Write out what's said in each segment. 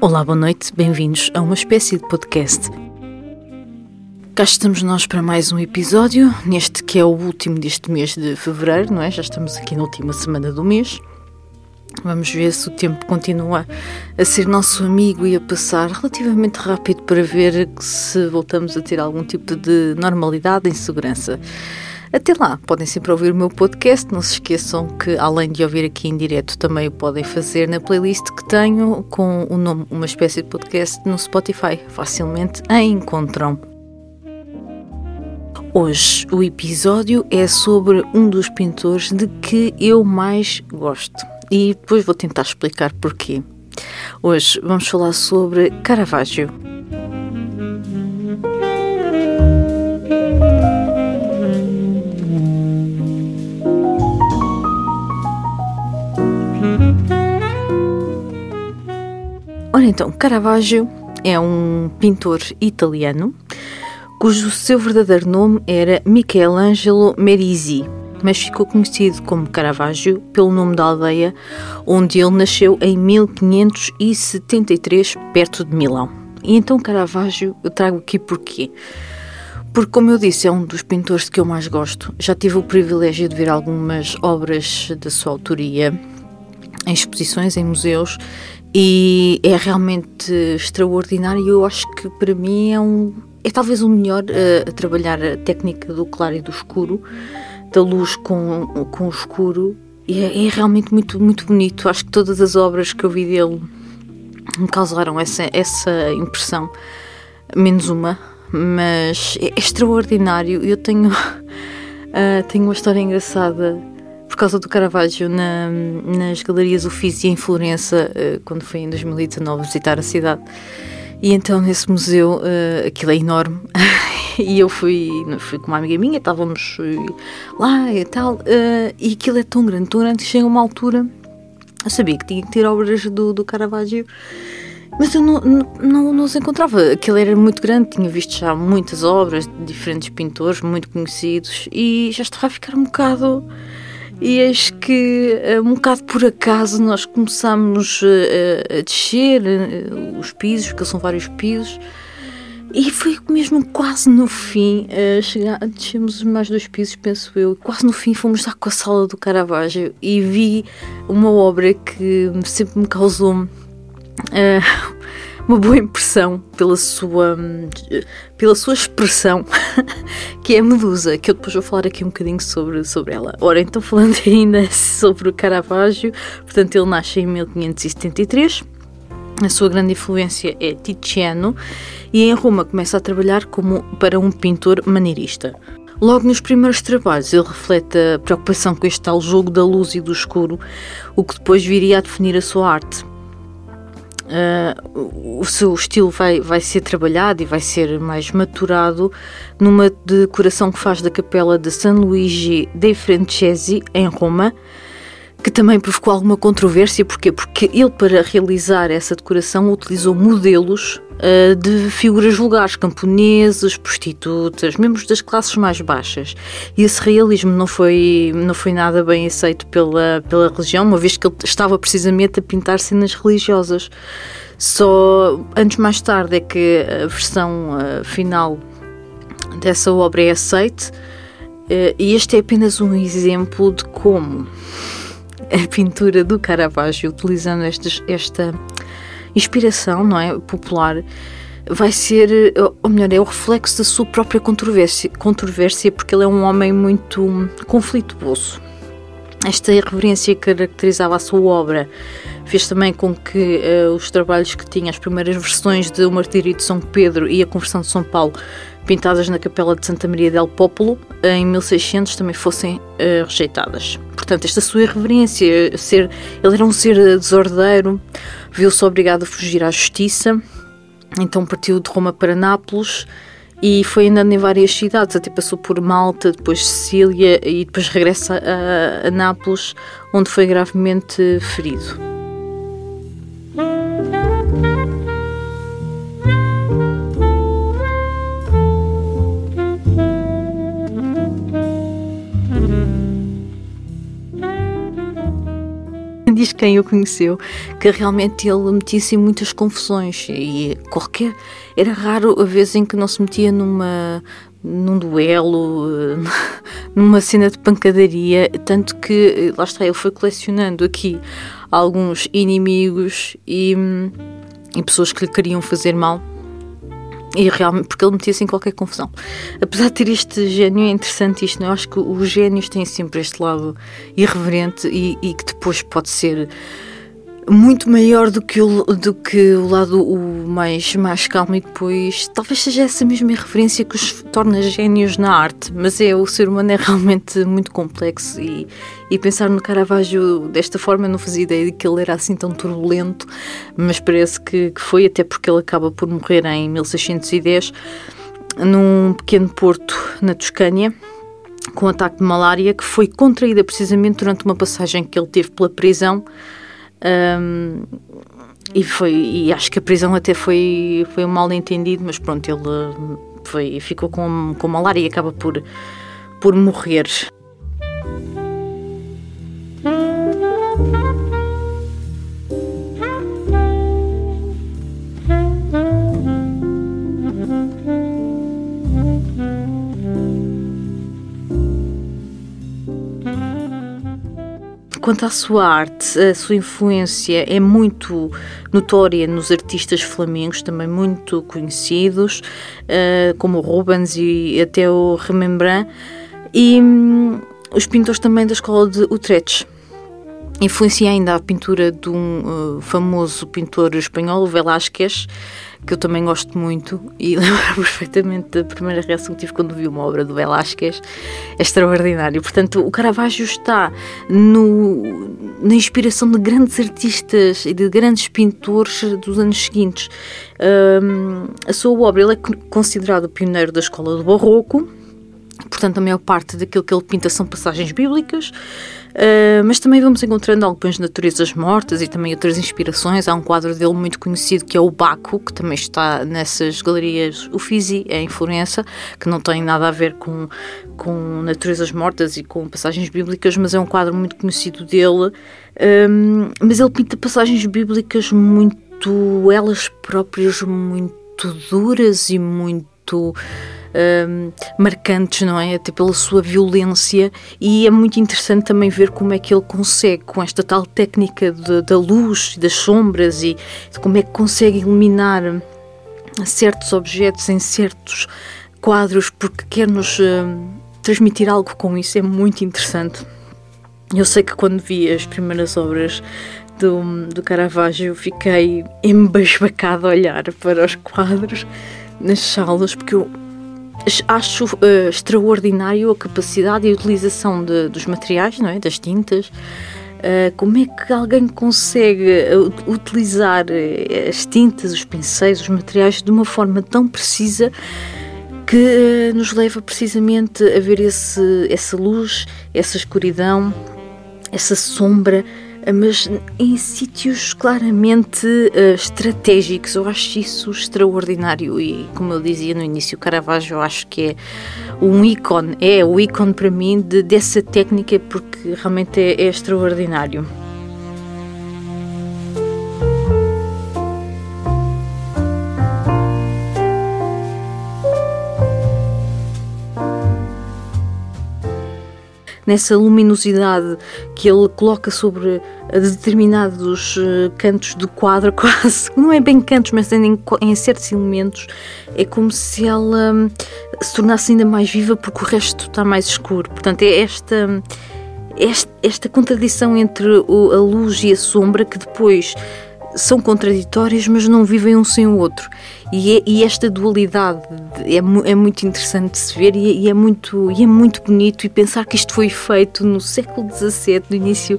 Olá, boa noite, bem-vindos a uma espécie de podcast. Cá estamos nós para mais um episódio, neste que é o último deste mês de fevereiro, não é? Já estamos aqui na última semana do mês. Vamos ver se o tempo continua a ser nosso amigo e a passar relativamente rápido para ver se voltamos a ter algum tipo de normalidade em segurança. Até lá, podem sempre ouvir o meu podcast. Não se esqueçam que, além de ouvir aqui em direto, também o podem fazer na playlist que tenho com o nome Uma Espécie de Podcast no Spotify. Facilmente a encontram. Hoje o episódio é sobre um dos pintores de que eu mais gosto e depois vou tentar explicar porquê. Hoje vamos falar sobre Caravaggio. Então, Caravaggio é um pintor italiano cujo seu verdadeiro nome era Michelangelo Merisi, mas ficou conhecido como Caravaggio pelo nome da aldeia onde ele nasceu em 1573, perto de Milão. E então Caravaggio eu trago aqui porquê? Porque, como eu disse, é um dos pintores que eu mais gosto. Já tive o privilégio de ver algumas obras da sua autoria em exposições, em museus, e é realmente extraordinário. Eu acho que para mim é um é talvez o melhor uh, a trabalhar a técnica do claro e do escuro, da luz com, com o escuro, e é, é, realmente muito, muito bonito. Acho que todas as obras que eu vi dele me causaram essa, essa impressão, menos uma, mas é, é extraordinário. Eu tenho, uh, tenho uma história engraçada por causa do Caravaggio na, nas galerias Uffizi em Florença, uh, quando fui em 2019 visitar a cidade. E então nesse museu, uh, aquilo é enorme, e eu fui, fui com uma amiga minha, estávamos eh, lá e tal, e aquilo é tão grande, tão grande, que chega uma altura, eu sabia que tinha que ter obras do, do Caravaggio, mas eu não, não, não, não os encontrava. Aquilo era muito grande, tinha visto já muitas obras de diferentes pintores muito conhecidos e já estava a ficar um bocado e eis que, eh, um bocado por acaso, nós começámos a, a descer eh, os pisos, porque são vários pisos, e foi mesmo quase no fim, descemos mais dois pisos, penso eu, quase no fim fomos lá com a sala do Caravaggio e vi uma obra que sempre me causou uma boa impressão pela sua, pela sua expressão, que é a Medusa, que eu depois vou falar aqui um bocadinho sobre, sobre ela. Ora, então falando ainda sobre o Caravaggio, portanto ele nasce em 1573, a sua grande influência é Tiziano e em Roma começa a trabalhar como para um pintor maneirista. Logo nos primeiros trabalhos, ele reflete a preocupação com este tal jogo da luz e do escuro, o que depois viria a definir a sua arte. Uh, o seu estilo vai, vai ser trabalhado e vai ser mais maturado numa decoração que faz da capela de San Luigi dei Francesi, em Roma, que também provocou alguma controvérsia. Porquê? Porque ele, para realizar essa decoração, utilizou modelos uh, de figuras vulgares, camponeses, prostitutas, membros das classes mais baixas. E esse realismo não foi, não foi nada bem aceito pela, pela religião, uma vez que ele estava precisamente a pintar cenas religiosas. Só anos mais tarde é que a versão uh, final dessa obra é aceite, uh, e este é apenas um exemplo de como a pintura do Caravaggio, utilizando estes, esta inspiração não é, popular, vai ser, ou melhor, é o reflexo da sua própria controvérsia, controvérsia porque ele é um homem muito conflituoso. Esta irreverência que caracterizava a sua obra fez também com que uh, os trabalhos que tinha, as primeiras versões de O Martírio de São Pedro e A Conversão de São Paulo, pintadas na Capela de Santa Maria del Popolo em 1600 também fossem uh, rejeitadas. Portanto, esta sua irreverência, ser, ele era um ser desordeiro, viu-se obrigado a fugir à justiça, então partiu de Roma para Nápoles e foi andando em várias cidades, até passou por Malta, depois Sicília e depois regressa a, a Nápoles, onde foi gravemente ferido. Quem o conheceu que realmente ele metia-se em muitas confusões e qualquer era raro a vez em que não se metia numa num duelo, numa cena de pancadaria, tanto que lá está ele foi colecionando aqui alguns inimigos e, e pessoas que lhe queriam fazer mal e realmente, porque ele metia-se em qualquer confusão. Apesar de ter este gênio, é interessante isto, não? Eu acho que os gênios têm sempre este lado irreverente e, e que depois pode ser muito maior do que o, do que o lado o mais, mais calmo e depois talvez seja essa mesma referência que os torna gênios na arte, mas é o ser humano é realmente muito complexo e, e pensar no Caravaggio desta forma eu não fazia ideia de que ele era assim tão turbulento, mas parece que, que foi até porque ele acaba por morrer em 1610 num pequeno porto na Toscânia com um ataque de malária que foi contraída precisamente durante uma passagem que ele teve pela prisão um, e foi e acho que a prisão até foi foi um mal entendido mas pronto ele foi ficou com com malária e acaba por por morrer Quanto à sua arte, a sua influência é muito notória nos artistas flamengos, também muito conhecidos, uh, como o Rubens e até o Rembrandt, e um, os pintores também da escola de Utrecht. Influencia ainda a pintura de um uh, famoso pintor espanhol, Velázquez, que eu também gosto muito e lembro perfeitamente da primeira reação que tive quando vi uma obra do Velázquez. É extraordinário. Portanto, o Caravaggio está no, na inspiração de grandes artistas e de grandes pintores dos anos seguintes. Um, a sua obra, ele é considerado pioneiro da escola do Barroco, portanto, a maior parte daquilo que ele pinta são passagens bíblicas. Uh, mas também vamos encontrando algumas naturezas mortas e também outras inspirações. Há um quadro dele muito conhecido que é o Baco, que também está nessas galerias Uffizi, em Florença, que não tem nada a ver com, com naturezas mortas e com passagens bíblicas, mas é um quadro muito conhecido dele. Um, mas ele pinta passagens bíblicas muito, elas próprias, muito duras e muito um, marcantes, não é? Até pela sua violência, e é muito interessante também ver como é que ele consegue, com esta tal técnica de, da luz, das sombras, e como é que consegue iluminar certos objetos em certos quadros, porque quer nos uh, transmitir algo com isso, é muito interessante. Eu sei que quando vi as primeiras obras do, do Caravaggio fiquei embasbacada a olhar para os quadros nas salas, porque eu acho uh, extraordinário a capacidade e a utilização de, dos materiais, não é? das tintas. Uh, como é que alguém consegue uh, utilizar as tintas, os pincéis, os materiais de uma forma tão precisa que nos leva precisamente a ver esse, essa luz, essa escuridão, essa sombra mas em sítios claramente uh, estratégicos. Eu acho isso extraordinário e, como eu dizia no início, Caravaggio eu acho que é um ícone, é o ícone para mim de, dessa técnica porque realmente é, é extraordinário. Nessa luminosidade que ele coloca sobre determinados eh, cantos do quadro, quase, não é bem cantos, mas em, em certos elementos, é como se ela hum, se tornasse ainda mais viva porque o resto está mais escuro. Portanto, é esta, esta, esta contradição entre a luz e a sombra que depois são contraditórios, mas não vivem um sem o outro. E, é, e esta dualidade é, é, muito interessante de se ver e, e, é muito, e é muito bonito. E pensar que isto foi feito no século XVII, no início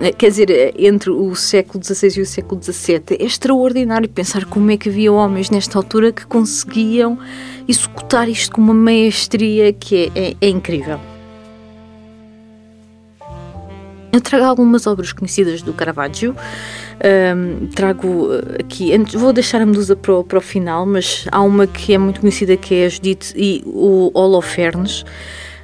eh, quer dizer, eh, entre o século XVI e o século XVII, é extraordinário pensar como é que havia homens nesta altura que conseguiam executar isto com uma maestria que é, é, é incrível. Eu trago algumas obras conhecidas do Caravaggio. Um, trago eh, aqui, vou deixar a Medusa para o, para o final, mas há uma que é muito conhecida que é a Judite e o Holofernes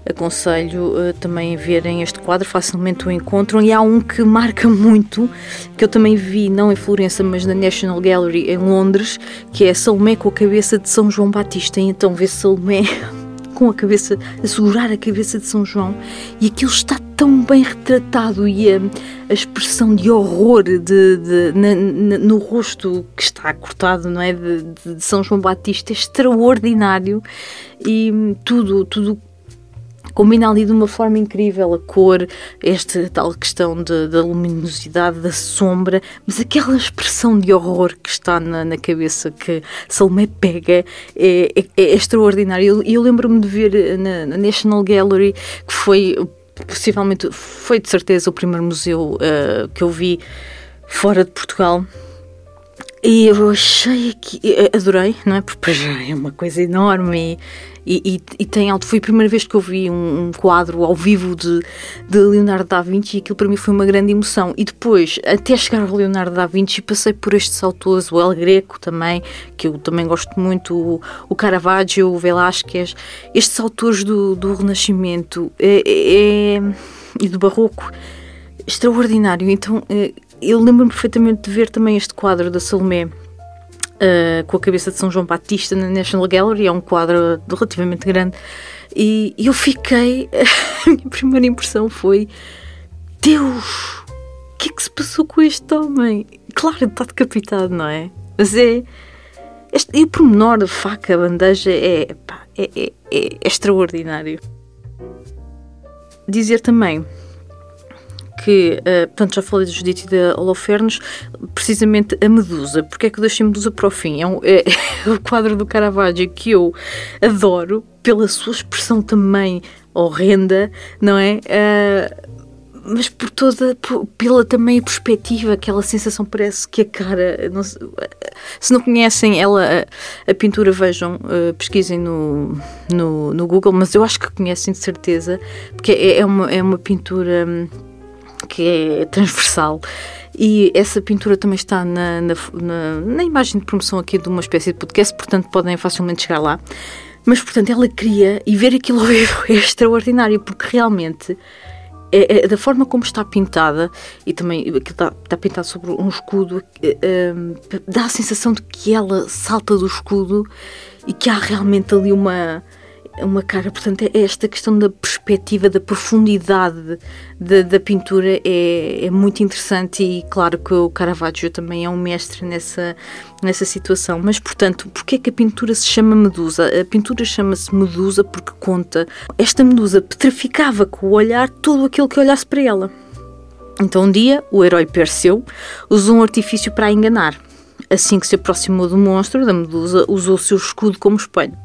aconselho uh, também a verem este quadro, facilmente o encontram. E há um que marca muito, que eu também vi, não em Florença, mas na National Gallery em Londres, que é Salomé com a cabeça de São João Batista. E então vê Salomé com a cabeça, a segurar a cabeça de São João, e aquilo está tão bem retratado e a, a expressão de horror de, de na, na, no rosto que está cortado, não é, de, de São João Batista é extraordinário. E tudo, tudo combina ali de uma forma incrível a cor, esta tal questão de, da luminosidade, da sombra, mas aquela expressão de horror que está na, na cabeça que Salomé pega é, é, é extraordinário. Eu, eu lembro-me de ver na, na National Gallery que foi possivelmente, foi de certeza o primeiro museu uh, que eu vi fora de Portugal. E eu achei que. Adorei, não é? Porque é uma coisa enorme e, e, e, tem alto. Foi a primeira vez que eu vi um, um, quadro ao vivo de, de Leonardo da Vinci e aquilo para mim foi uma grande emoção. E depois, até chegar ao Leonardo da Vinci, passei por estes autores, o El Greco também, que eu também gosto muito, o, o Caravaggio, o Velázquez, estes autores do, do Renascimento é, é e do Barroco, extraordinário. Então, é, eu lembro-me perfeitamente de ver também este quadro da Salomé uh, com a cabeça de São João Batista na National Gallery, é um quadro relativamente grande, e eu fiquei. a minha primeira impressão foi: Deus, o que é que se passou com este homem? Claro, está decapitado, não é? Mas é. Este, e o pormenor da faca, a bandeja, é, pá, é, é, é extraordinário. Dizer também que, uh, portanto, já falei de Judite e da Holofernes, precisamente a Medusa. Porque é que eu deixei Medusa para o fim? É, um, é, é o quadro do Caravaggio que eu adoro, pela sua expressão também horrenda, não é? Uh, mas por toda, pela também perspectiva, aquela sensação parece que a cara, não, se não conhecem ela, a, a pintura, vejam, uh, pesquisem no, no, no, Google, mas eu acho que conhecem de certeza, porque é, é uma, é uma pintura hum, que é transversal. E essa pintura também está na, na, na, na imagem de promoção aqui de uma espécie de podcast, portanto podem facilmente chegar lá. Mas, portanto, ela queria, e ver aquilo ao vivo é extraordinário, porque realmente é, é, da forma como está pintada, e também aquilo está, está pintado sobre um escudo, é, é, dá a sensação de que ela salta do escudo e que há realmente ali uma uma cara. Portanto, é esta questão da perspectiva, da profundidade da, da pintura é, é, muito interessante e claro que o Caravaggio também é um mestre nessa, nessa situação. Mas, portanto, porquê é que a pintura se chama Medusa? A pintura chama-se Medusa porque conta esta Medusa petrificava com o olhar todo aquilo que olhasse para ela. Então, um dia, o herói Perseu usou um artifício para a enganar Assim que se aproximou do monstro, da medusa usou o seu escudo como espelho.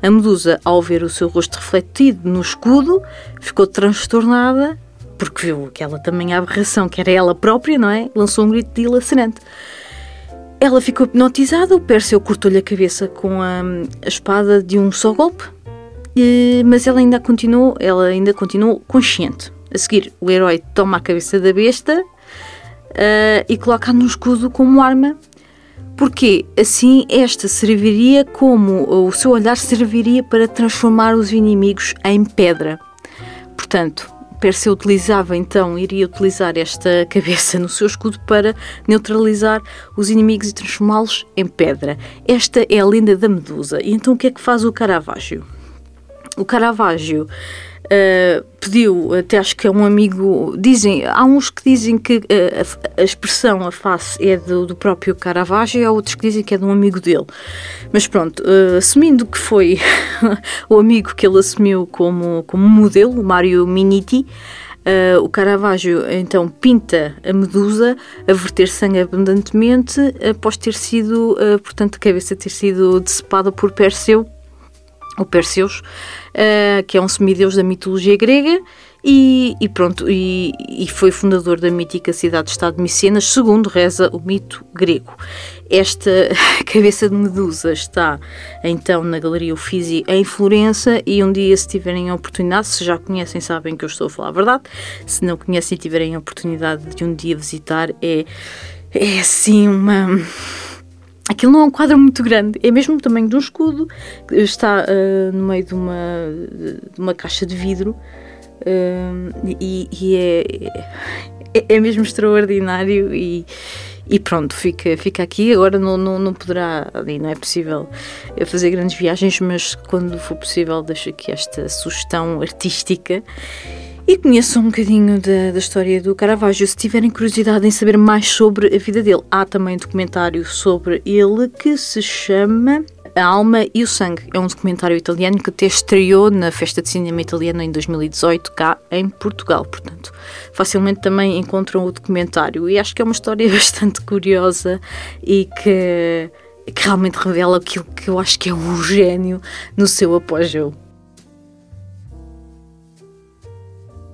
A medusa, ao ver o seu rosto refletido no escudo, ficou transtornada porque viu aquela também aberração que era ela própria, não é? Lançou um grito dilacerante. Ela ficou hipnotizada, o Pérseo cortou-lhe a cabeça com a, a, espada de um só golpe, e, mas ela ainda continuou, ela ainda continuou consciente. A seguir, o herói toma a cabeça da besta uh, e coloca no escudo como arma porque assim esta serviria como o seu olhar serviria para transformar os inimigos em pedra. Portanto, Perseu utilizava então, iria utilizar esta cabeça no seu escudo para neutralizar os inimigos e transformá-los em pedra. Esta é a lenda da Medusa. E então o que é que faz o Caravaggio? O Caravaggio uh, pediu, até acho que é um amigo, dizem, há uns que dizem que uh, a, expressão, a face é do, do, próprio Caravaggio e há outros que dizem que é de um amigo dele. Mas pronto, uh, assumindo que foi o amigo que ele assumiu como, como modelo, Mário Miniti, Uh, o Caravaggio então pinta a Medusa a verter sangue abundantemente após ter sido, uh, portanto, a cabeça ter sido decepada por Perseu, o Perseus, uh, que é um semideus da mitologia grega, e, e pronto, e, e, foi fundador da mítica cidade-estado de Micenas, segundo reza o mito grego. Esta cabeça de Medusa está então na Galeria Uffizi em Florença e um dia se tiverem a oportunidade, se já conhecem sabem que eu estou a falar a verdade, se não conhecem e tiverem a oportunidade de um dia visitar, é, é assim uma... Aquilo não é um quadro muito grande, é mesmo o tamanho de um escudo, está uh, no meio de uma, de uma caixa de vidro, e, e é, é, é, mesmo extraordinário e, e pronto, fica, fica aqui. Agora não, não, não poderá, não é possível fazer grandes viagens, mas quando for possível, deixo aqui esta sugestão artística. E conheçam um bocadinho da, da história do Caravaggio se tiverem curiosidade em saber mais sobre a vida dele. Há também um documentário sobre ele que se chama a Alma e o Sangue é um documentário italiano que até estreou na Festa de Cinema Italiana em 2018, cá em Portugal. Portanto, facilmente também encontram o documentário. E acho que é uma história bastante curiosa e que, que realmente revela aquilo que eu acho que é um gênio no seu apogeu.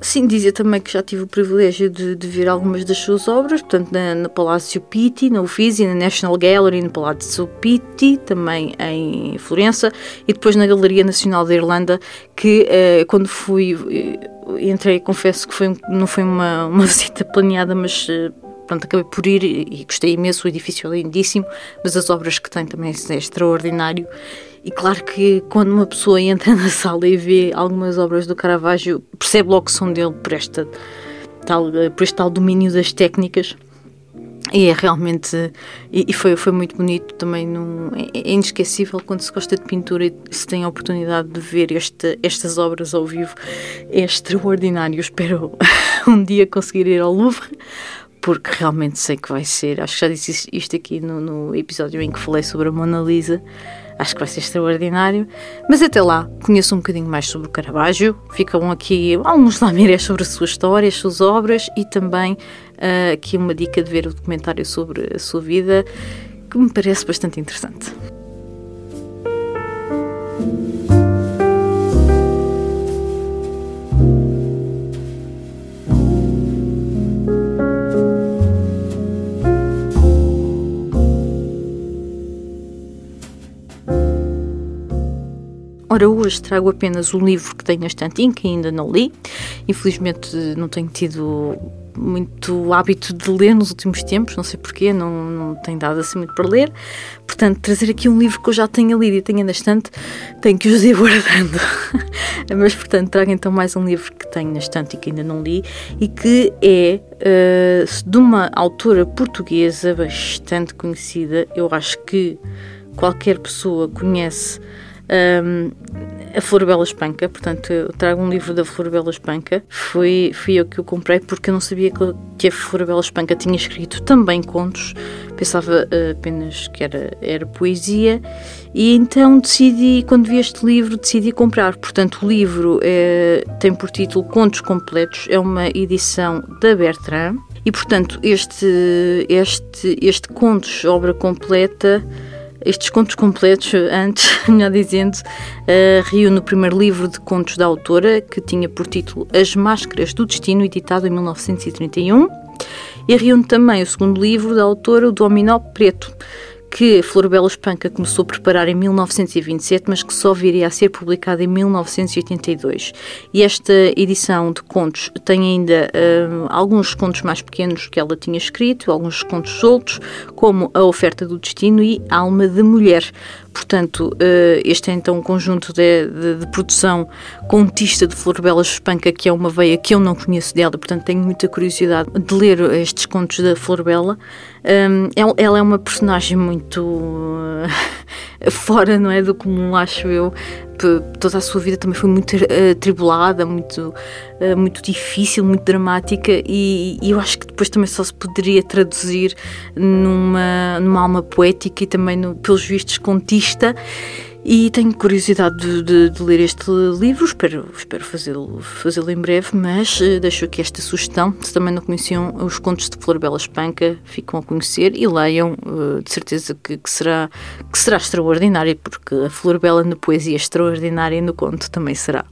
Sim, dizia também que já tive o privilégio de, de ver algumas das suas obras, portanto, na, no Palácio Pitti, na Uffizi, na National Gallery, no Palácio Pitti, também em Florença, e depois na Galeria Nacional da Irlanda, que eh, quando fui, eh, entrei, confesso que foi, não foi uma, uma visita planeada, mas eh, pronto, acabei por ir e gostei imenso, o edifício é lindíssimo, mas as obras que tem também é extraordinário. E claro que quando uma pessoa entra na sala e vê algumas obras do Caravaggio, percebe logo que são dele por, esta, tal, por este tal domínio das técnicas. E é realmente. E, foi, foi muito bonito também. Num, é, é, inesquecível quando se gosta de pintura e se tem a oportunidade de ver este, estas obras ao vivo. É extraordinário. Espero um dia conseguir ir ao Louvre porque realmente sei que vai ser. Acho que já disse isto aqui no, no episódio em que falei sobre a Mona Lisa. Acho que vai ser extraordinário. Mas até lá, conheço um bocadinho mais sobre o Caravaggio. Ficam aqui alguns lamirés sobre a sua história, as suas obras e também uh, aqui uma dica de ver o documentário sobre a sua vida que me parece bastante interessante. Ora, hoje trago apenas o livro que tenho na estantinha, que ainda não li. Infelizmente não tenho tido muito hábito de ler nos últimos tempos, não sei porquê, não, não tenho dado assim muito para ler. Portanto, trazer aqui um livro que eu já tenha lido e tenho na estante, tenho que os ir guardando. Mas, portanto, trago então mais um livro que tenho na estante e que ainda não li e que é uh, de uma autora portuguesa bastante conhecida. Eu acho que qualquer pessoa conhece um, a Florbela Espanca, portanto, eu trago um livro da Florbela Espanca. Fui, fui eu que o comprei porque eu não sabia que, a Florbela Espanca tinha escrito também contos, pensava uh, apenas que era, era poesia, e então decidi, quando vi este livro, decidi comprar. Portanto, o livro é, tem por título Contos Completos, é uma edição da Bertrand, e portanto, este, este, este Contos, obra completa estes contos completos, antes, melhor dizendo, uh, reúne o primeiro livro de contos da autora, que tinha por título As Máscaras do Destino, editado em 1931, e reúne também o segundo livro da autora, O Dominó Preto, que Florbela Espanca começou a preparar em 1927, mas que só viria a ser publicada em 1982. E esta edição de contos tem ainda uh, alguns contos mais pequenos que ela tinha escrito, alguns contos soltos, como A Oferta do Destino e Alma de Mulher. Portanto, uh, este é então um conjunto de, de, de produção contista de Florbela Espanca, que é uma veia que eu não conheço dela, portanto tenho muita curiosidade de ler estes contos da Florbela. Um, ela é uma personagem muito uh, fora, não é, do comum, acho eu. Toda a sua vida também foi muito atribulada, muito, uh, muito difícil, muito dramática, e, e, eu acho que depois também só se poderia traduzir numa, numa alma poética e também, no, pelos vistos, contista. E tenho curiosidade de, de, de ler este livro, espero, espero fazê-lo fazê em breve, mas uh, deixo aqui esta sugestão. Se também não conheciam os contos de Floribela Espanca, ficam a conhecer e leiam, uh, de certeza que, que, será, que será extraordinário, porque a Floribela na poesia extraordinária e no conto também será.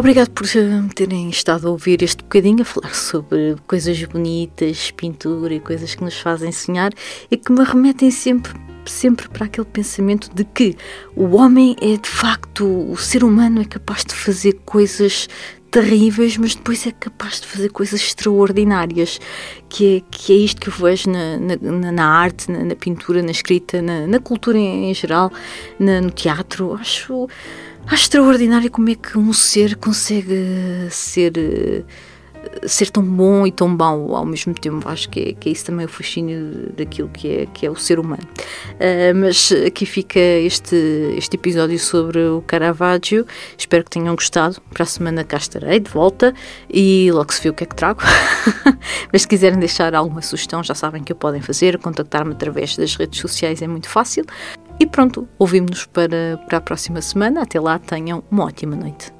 Obrigado por terem estado a ouvir este bocadinho a falar sobre coisas bonitas, pintura e coisas que nos fazem sonhar e que me remetem sempre sempre para aquele pensamento de que o homem é de facto, o ser humano é capaz de fazer coisas terríveis, mas depois é capaz de fazer coisas extraordinárias, que é, que é isto que eu vejo na, na, na arte, na, na, pintura, na escrita, na, na cultura em, em geral, no teatro. Acho Acho extraordinário como é que um ser consegue ser ser tão bom e tão mau ao mesmo tempo. Acho que é, que é isso também o fascínio daquilo que é, que é o ser humano. Uh, mas aqui fica este, este episódio sobre o Caravaggio. Espero que tenham gostado. Para a semana cá estarei de volta e logo se vê o que é que trago. mas se quiserem deixar alguma sugestão, já sabem que o podem fazer. Contactar-me através das redes sociais é muito fácil. E pronto, ouvimos-nos para, para a próxima semana. Até lá, tenham uma ótima noite.